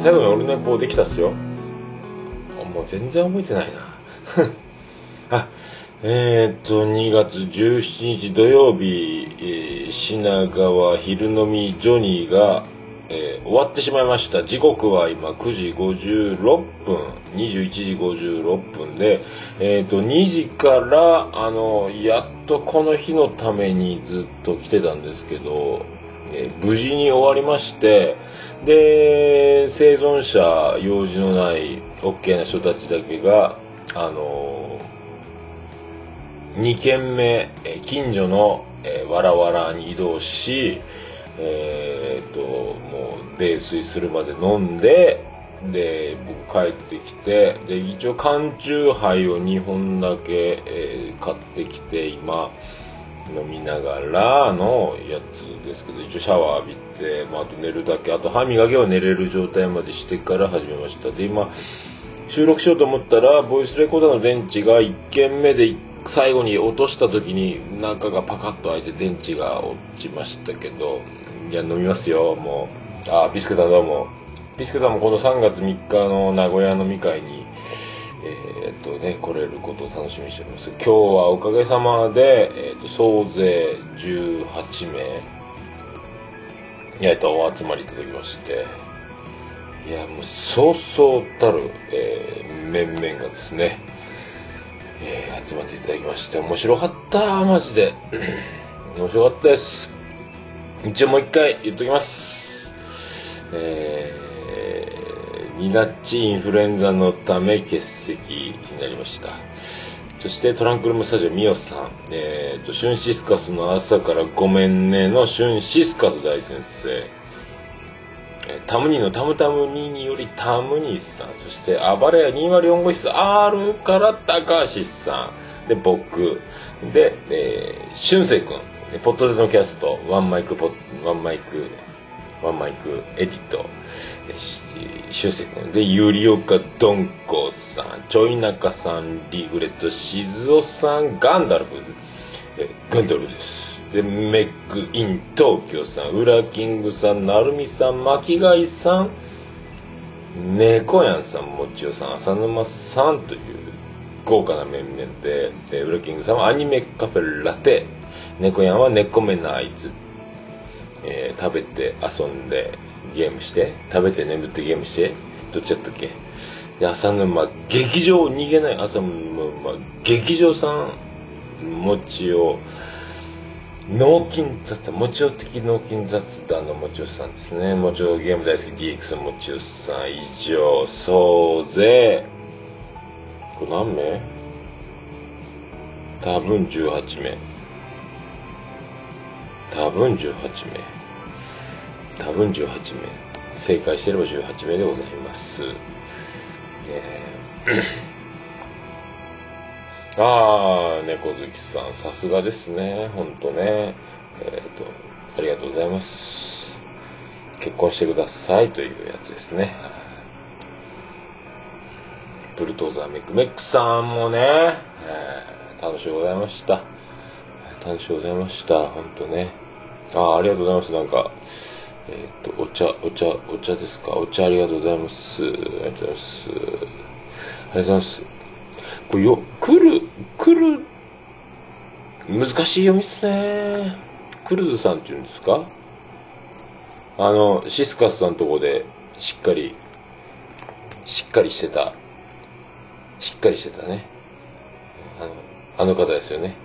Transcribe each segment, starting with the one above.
最後にオルネポできたっすよ。もう全然覚えてないな。あえー、っと2月17日土曜日、えー、品川昼飲みジョニーがえー、終わってしまいました。時刻は今9時56分21時56分で、えーと、2時からあのやっとこの日のためにずっと来てたんですけど、え、無事に終わりましてで生存者用事のない OK な人たちだけがあのー、2軒目近所の、え、わらわらに移動しえー、っともう泥酔するまで飲んでで僕帰ってきてで一応缶酎ハイを2本だけ、えー、買ってきて今。飲みながらのやつですけど一応シャワー浴びて、まあ、あと寝るだけあと歯磨きは寝れる状態までしてから始めましたで今収録しようと思ったらボイスレコーダーの電池が1件目で最後に落とした時に中がパカッと開いて電池が落ちましたけどいや、飲みますよ、もう。あ、ビスケさんどうも。ビスケさんもこの3月3日の名古屋飲み会に、えー、とね、来れることを楽しみにしております。今日はおかげさまで、えー、と、総勢18名、えっと、お集まりいただきまして、いや、もう、そうそうたる、えー、面々がですね、えー、集まっていただきまして、面白かった、マジで。面白かったです。一応もう一回言っときます。えー、ニナッチインフルエンザのため欠席になりました。そしてトランクルームスタジオミオさん、えーと、シュンシスカスの朝からごめんねのシュンシスカス大先生、えー、タムニーのタムタムニーによりタムニーさん、そして暴れ屋204号室 R から高橋さん、で、僕、で、えー、シュンセイ君、ポッドでのキャスト、ワンマイクポワンマイク、ワンマイクエディット、しゅうせ君で、ゆりおかどんこさん、ちょいなかさん、リフレット、しずおさん、ガンダルフ、えガンダルです。で、メックイン東京さん、ウラキングさん、なるみさん、巻貝さん、猫やんさん、もちおさん、浅沼さんという豪華な面々で、でウラキングさんはアニメカフェラテ、猫やんは猫目のあいつ、えー、食べて遊んでゲームして食べて眠ってゲームしてどっちやったっけ？で浅沼劇場逃げない浅沼劇場さん餅を脳筋雑談、もちお的脳筋雑談のもちおさんですね。もちおゲーム大好き DX のもちおさん以上、総勢、これ何名？多分18名。多分18名多分18名正解してれば18名でございます。え。ーああ猫好きさんさすがですね。ほんとね。えっ、ー、とありがとうございます。結婚してくださいというやつですね。ブルトーザーメックメックさんもね、えー、楽しゅうございました。楽しゅうございました。ほんとね。あありがとうございます。なんか、えっ、と、お茶、お茶、お茶ですか？お茶ありがとうございます。ありがとうございます。ありがとうございます。これよ、来る、来る、難しい読みっすね。クルズさんって言うんですか？あの、シスカスさんとこで、しっかり、しっかりしてた、しっかりしてたね。あの、あの方ですよね。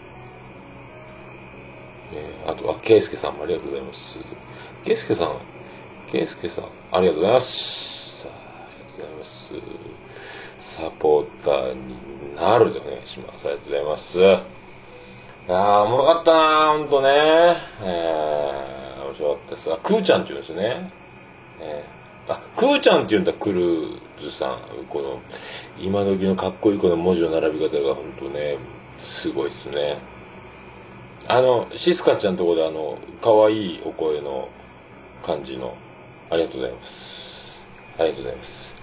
あとは、ケイスケさんもありがとうございます。ケイスケさん、ケイスケさん、ありがとうございます。あ、りがとうございます。サポーターになるでお願いします。ありがとうございます。いやー、おもろかったなほんとね。えー、面白かったですが、クーちゃんって言うんですね。えー、あ、クーちゃんって言うんだ、クルーズさん。この、今時のかっこいいこの文字の並び方が本当ね、すごいっすね。あの、シスカちゃんのとこであの、可愛いお声の感じの、ありがとうございます。ありがとうございます。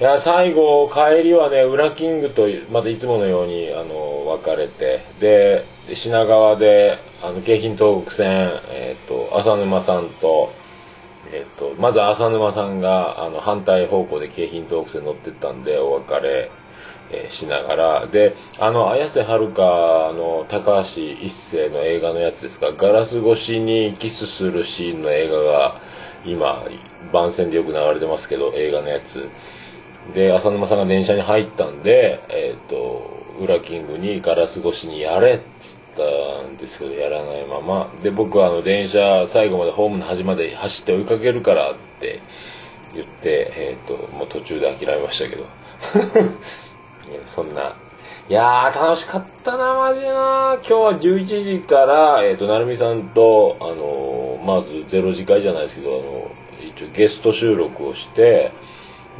いや、最後、帰りはね、ウラキングと、またいつものように、あの、別れて、で、品川で、あの、京浜東北線、えっ、ー、と、浅沼さんと、えっ、ー、と、まず浅沼さんがあの反対方向で京浜東北線乗ってったんでお別れ、えーしながら。であの綾瀬はるかの高橋一生の映画のやつですか。ガラス越しにキスするシーンの映画が今番宣でよく流れてますけど映画のやつ。で浅沼さんが電車に入ったんでえっ、と裏キングにガラス越しにやれっつったんですけどやらないまま。で僕はあの電車最後までホームの端まで走って追いかけるからって言ってえっ、ともう途中で諦めましたけど。そんな。いやー楽しかったなマジな。今日は11時からえっ、と成美さんとあのーまずゼロ次会じゃないですけどあの一応ゲスト収録をして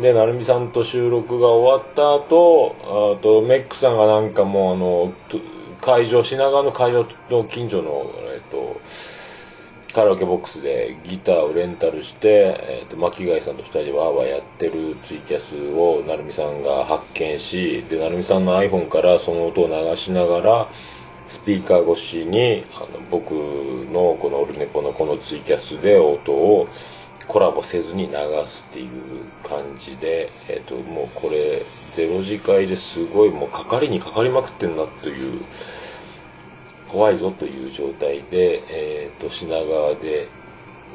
で成美さんと収録が終わった後あとメックさんがなんかもうあの会場品川の会場の近所のえっ、とカラオケボックスでギターをレンタルして、えー、と巻貝さんと2人でワーワーやってるツイキャスを成美さんが発見しで成美さんの iPhone からその音を流しながらスピーカー越しにあの僕のこのオルネポのこのツイキャスで音をコラボせずに流すっていう感じで、えー、ともうこれゼロ次会ですごいもうかかりにかかりまくってんなという怖いぞという状態で、えー、と品川で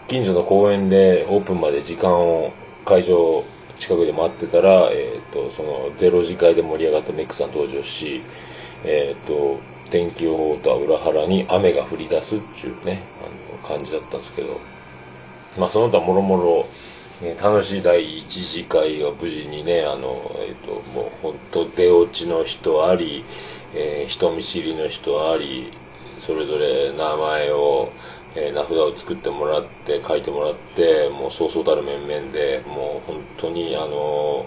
近所の公園でオープンまで時間を会場近くで待ってたら、えー、とそのゼロ次会で盛り上がったメックさん登場し、えー、と天気予報とは裏腹に雨が降り出すっていうねあの感じだったんですけど、まあ、その他もろもろ楽しい第一次会が無事にねあの、えー、ともう本当出落ちの人あり、えー人見知りの人ありそれぞれ名前を、えー名札を作ってもらって書いてもらってもうそうそうたる面々でもう本当にあの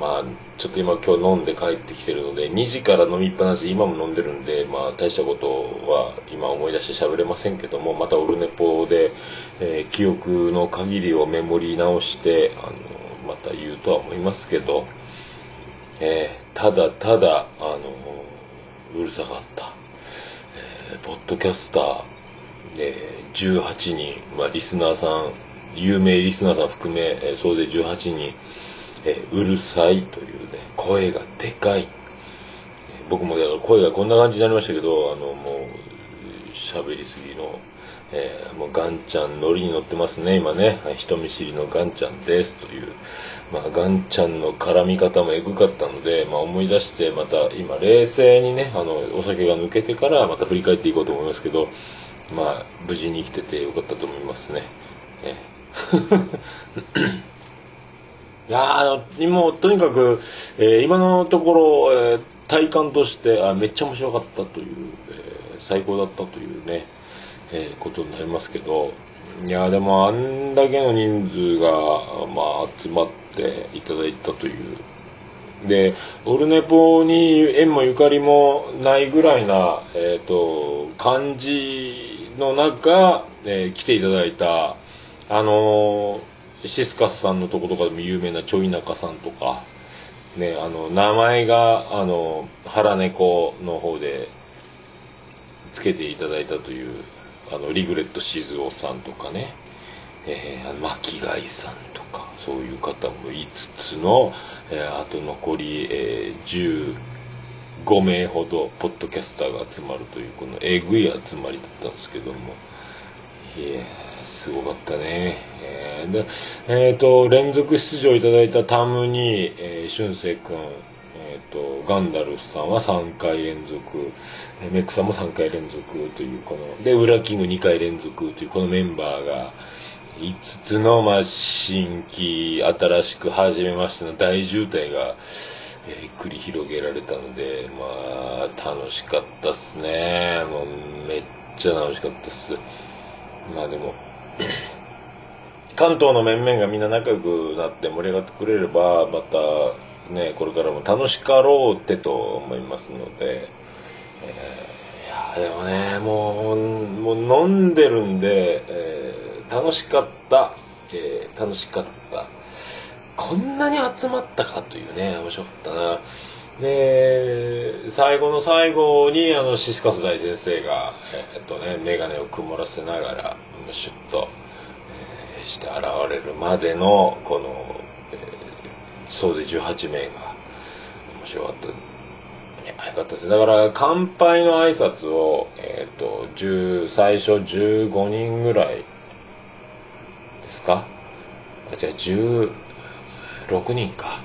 まあちょっと今今日飲んで帰ってきてるので2時から飲みっぱなし今も飲んでるんでまあ大したことは今思い出して喋れませんけどもまたオルネポで、えー記憶の限りをメモり直してあのまた言うとは思いますけど、えーただただあのうるさかった、ポッドキャスターで18人、まあ、リスナーさん有名リスナーさん含め、え総勢18人、えうるさいというね声がでかい、僕もだから声がこんな感じになりましたけどあのもう喋りすぎの、えーもうガンちゃんノリに乗ってますね今ね、はい人見知りのガンちゃんですというまあ、ガンちゃんの絡み方もエグかったので、まあ、思い出してまた今冷静にねあのお酒が抜けてからまた振り返っていこうと思いますけどまあ無事に生きててよかったと思いますね。ね いやあのもうとにかく、えー今のところ、えー体感としてあめっちゃ面白かったという、えー最高だったというね、えーことになりますけどいやでもあんだけの人数が、まあ、集まっていただいたという。でオルネポに縁もゆかりもないぐらいな、えー、と感じの中、えー来ていただいたあのーシスカスさんのとことかでも有名なちょい中さんとか、ね、あの名前があの腹猫の方でつけていただいたというあのリグレット静雄さんとかね、えー、巻貝さんとかそういう方も5つの、えーあと残り、えー15名ほどポッドキャスターが集まるというこのえぐい集まりだったんですけどもいやすごかったね。えーで、えーと、連続出場いただいたタムに、えー、俊く君、えーと、ガンダルスさんは3回連続、メックさんも3回連続という、この、で、ウラキング2回連続という、このメンバーが、5つの、まあ、新規、新しく始めましての大渋滞が、えー繰り広げられたので、まあ、楽しかったっすね。もう、めっちゃ楽しかったっす。まあでも、関東の面々がみんな仲良くなって盛り上がってくれれば、またね、これからも楽しかろうってと思いますので、えーいやでもね、もう、もう飲んでるんで、えー楽しかった、えー楽しかった。こんなに集まったかというね、面白かったな。で、最後の最後に、あの、シスカス大先生が、えーっとね、メガネを曇らせながら、シュッと、えーして現れるまでのこの、総勢18名が面白かった。いやよかったです。だから乾杯の挨拶を、えーと、最初15人ぐらいですか？あじゃあ16人か。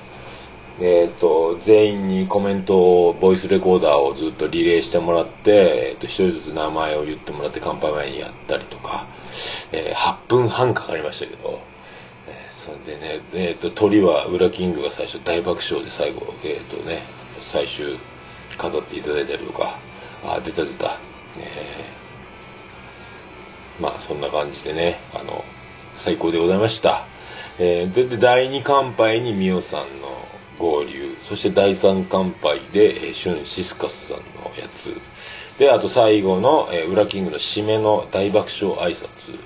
えーと、全員にコメントをボイスレコーダーをずっとリレーしてもらって、えーと、1人ずつ名前を言ってもらって乾杯前にやったりとか、えー、8分半かかりましたけど、それでね、えーと、鳥は裏キングが最初大爆笑で最後、えーとね、最終飾っていただいたりとかあ出た出た、え。ー、まあそんな感じでねあの最高でございました、えー、で第2乾杯にミオさんの合流。そして第3乾杯で、えー、シュン・シスカスさんのやつ。であと最後の、えー、ウラキングの締めの大爆笑挨拶。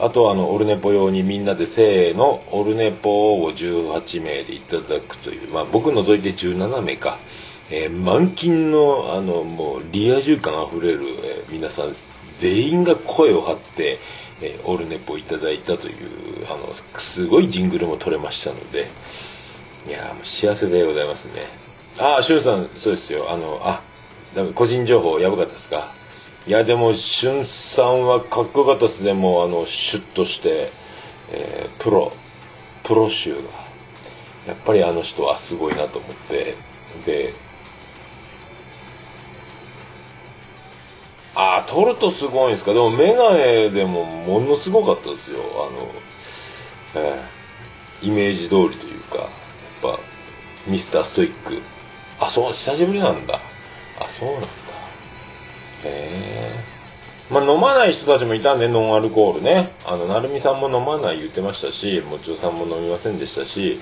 あとあのオルネポ用にみんなでせーのオルネポを18名でいただくというまあ僕除いて17名か、えー、満金のあのもうリア充感あふれる、えー、皆さん全員が声を張ってえー、オルネポいただいたというあのすごいジングルも取れましたので。いやもう幸せでございますね。ああしゅんさんそうですよ。あのあ個人情報やばかったですか？いやでもしゅんさんはかっこよかったです。ねもうあのシュッとして、えー、プロプロ集がやっぱりあの人はすごいなと思って。でああ撮るとすごいんですか？でもメガネでもものすごかったですよ。あの、えー、イメージ通りというかやっぱミスターストイック。あそう久しぶりなんだ。あそうなんだ。へえまあ飲まない人たちもいたんでノンアルコールね。あの成美さんも飲まない言ってましたしもちろさんも飲みませんでしたし、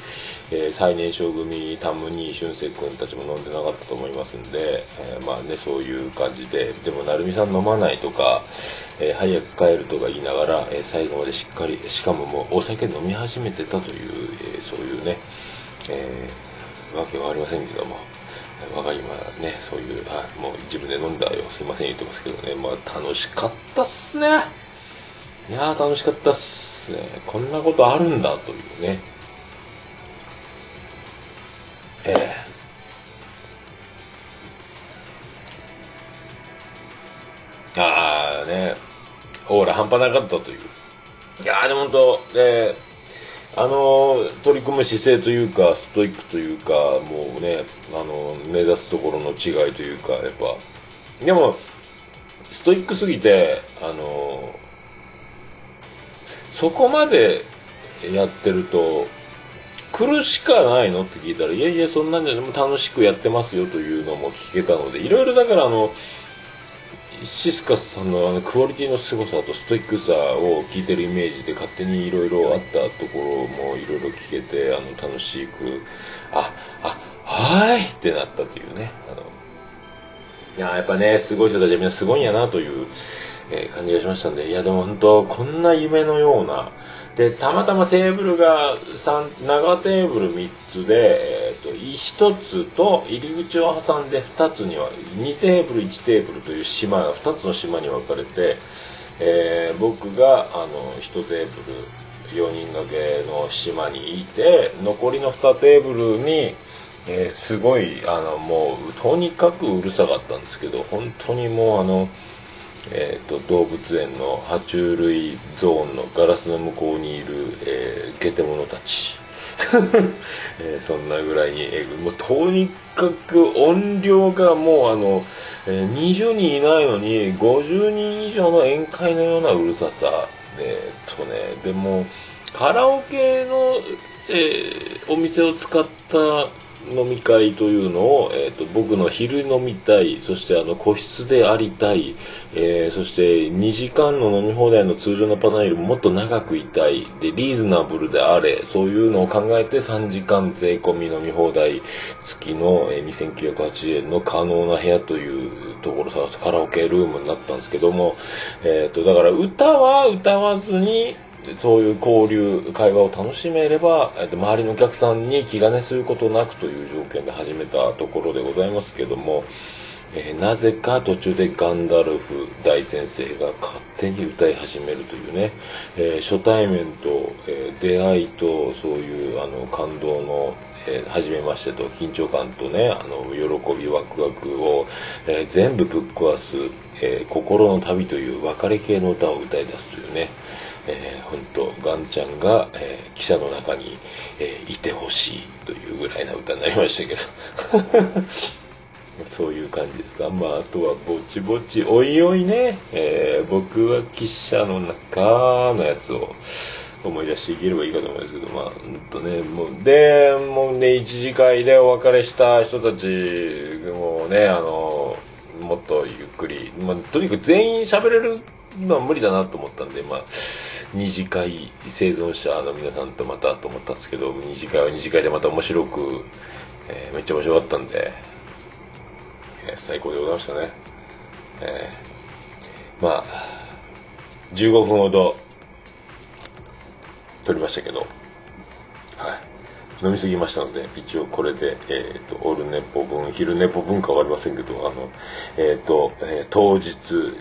えー、最年少組タムニー俊介君たちも飲んでなかったと思いますんで、えー、まあねそういう感じで。でも成美さん飲まないとか、えー、早く帰るとか言いながら、え最後までしっかりしかももうお酒飲み始めてたという、えそういうねえー、わけはありませんけども、わかりまね、そういう、あもう自分で飲んだよ、すいません言ってますけどね、まあ楽しかったっすね。いやー楽しかったっすね。こんなことあるんだというね。ええ、ああね、オーラ半端なかったという。いやーでも本当、えーあの取り組む姿勢というかストイックというかもうねあの目指すところの違いというかやっぱ。でもストイックすぎてあのそこまでやってると苦しかないのって聞いたらいやいやそんなんじゃでも楽しくやってますよというのも聞けたのでいろいろだからあのシスカスさんのあのクオリティの凄さとストイックさを聞いてるイメージで勝手にいろいろあったところもいろいろ聞けてあの楽しくああはいってなったというね。あのいややっぱねすごい人たちはみんなすごいんやなという、えー、感じがしましたんで。いやでも本当こんな夢のような。でたまたまテーブルが3長テーブル3つで、えーと、1つと入り口を挟んで2つには2テーブル1テーブルという島が2つの島に分かれて、えー、僕があの1テーブル4人掛けの島にいて残りの2テーブルに、えー、すごいあのもうとにかくうるさかったんですけど本当にもうあの。えーと、動物園の爬虫類ゾーンのガラスの向こうにいる、えー、ゲテモノたち、えー、そんなぐらいに、えー、もうとにかく音量がもうあの、えー、20人いないのに50人以上の宴会のようなうるささえー、とねでもカラオケの、えー、お店を使った飲み会というのを、えーと、僕の昼飲みたいそしてあの個室でありたい、えー、そして2時間の飲み放題の通常のパターンよりももっと長くいたいでリーズナブルであれそういうのを考えて3時間税込み飲み放題付きの、えー、2980円の可能な部屋というところを探すカラオケルームになったんですけども、えーとだから歌は歌わずにそういう交流会話を楽しめれば周りのお客さんに気兼ねすることなくという条件で始めたところでございますけども、えー、なぜか途中でガンダルフ大先生が勝手に歌い始めるというね、えー、初対面と、えー、出会いとそういうあの感動のえー、めましてと緊張感とねあの喜びワクワクを、えー、全部ぶっ壊す、えー、心の旅という別れ系の歌を歌い出すというね、えー、本当ガンちゃんが、えー、記者の中に、えー、いてほしいというぐらいな歌になりましたけど。そういう感じですか。まあ、あとはぼちぼち、おいおいね、えー、僕は記者の中のやつを思い出していければいいかと思いますけど、まあ、うんとね、もう、で、もうね、一次会でお別れした人たちもね、あの、もっとゆっくり、まあ、とにかく全員喋れるのは無理だなと思ったんで、まあ、二次会生存者の皆さんとまたと思ったんですけど、二次会は二次会でまた面白く、えー、めっちゃ面白かったんで、えー、最高でございましたね。えー、まあ、15分ほど撮りましたけど、はい。飲みすぎましたので、一応これで、えっ、ー、と、オルネポ分、昼ネポ分かはありませんけど、あの、えっ、ー、と、えー、当日、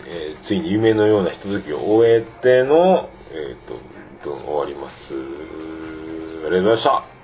えついに夢のようなひとときを終えての、えっ、と、終わります。ありがとうございました。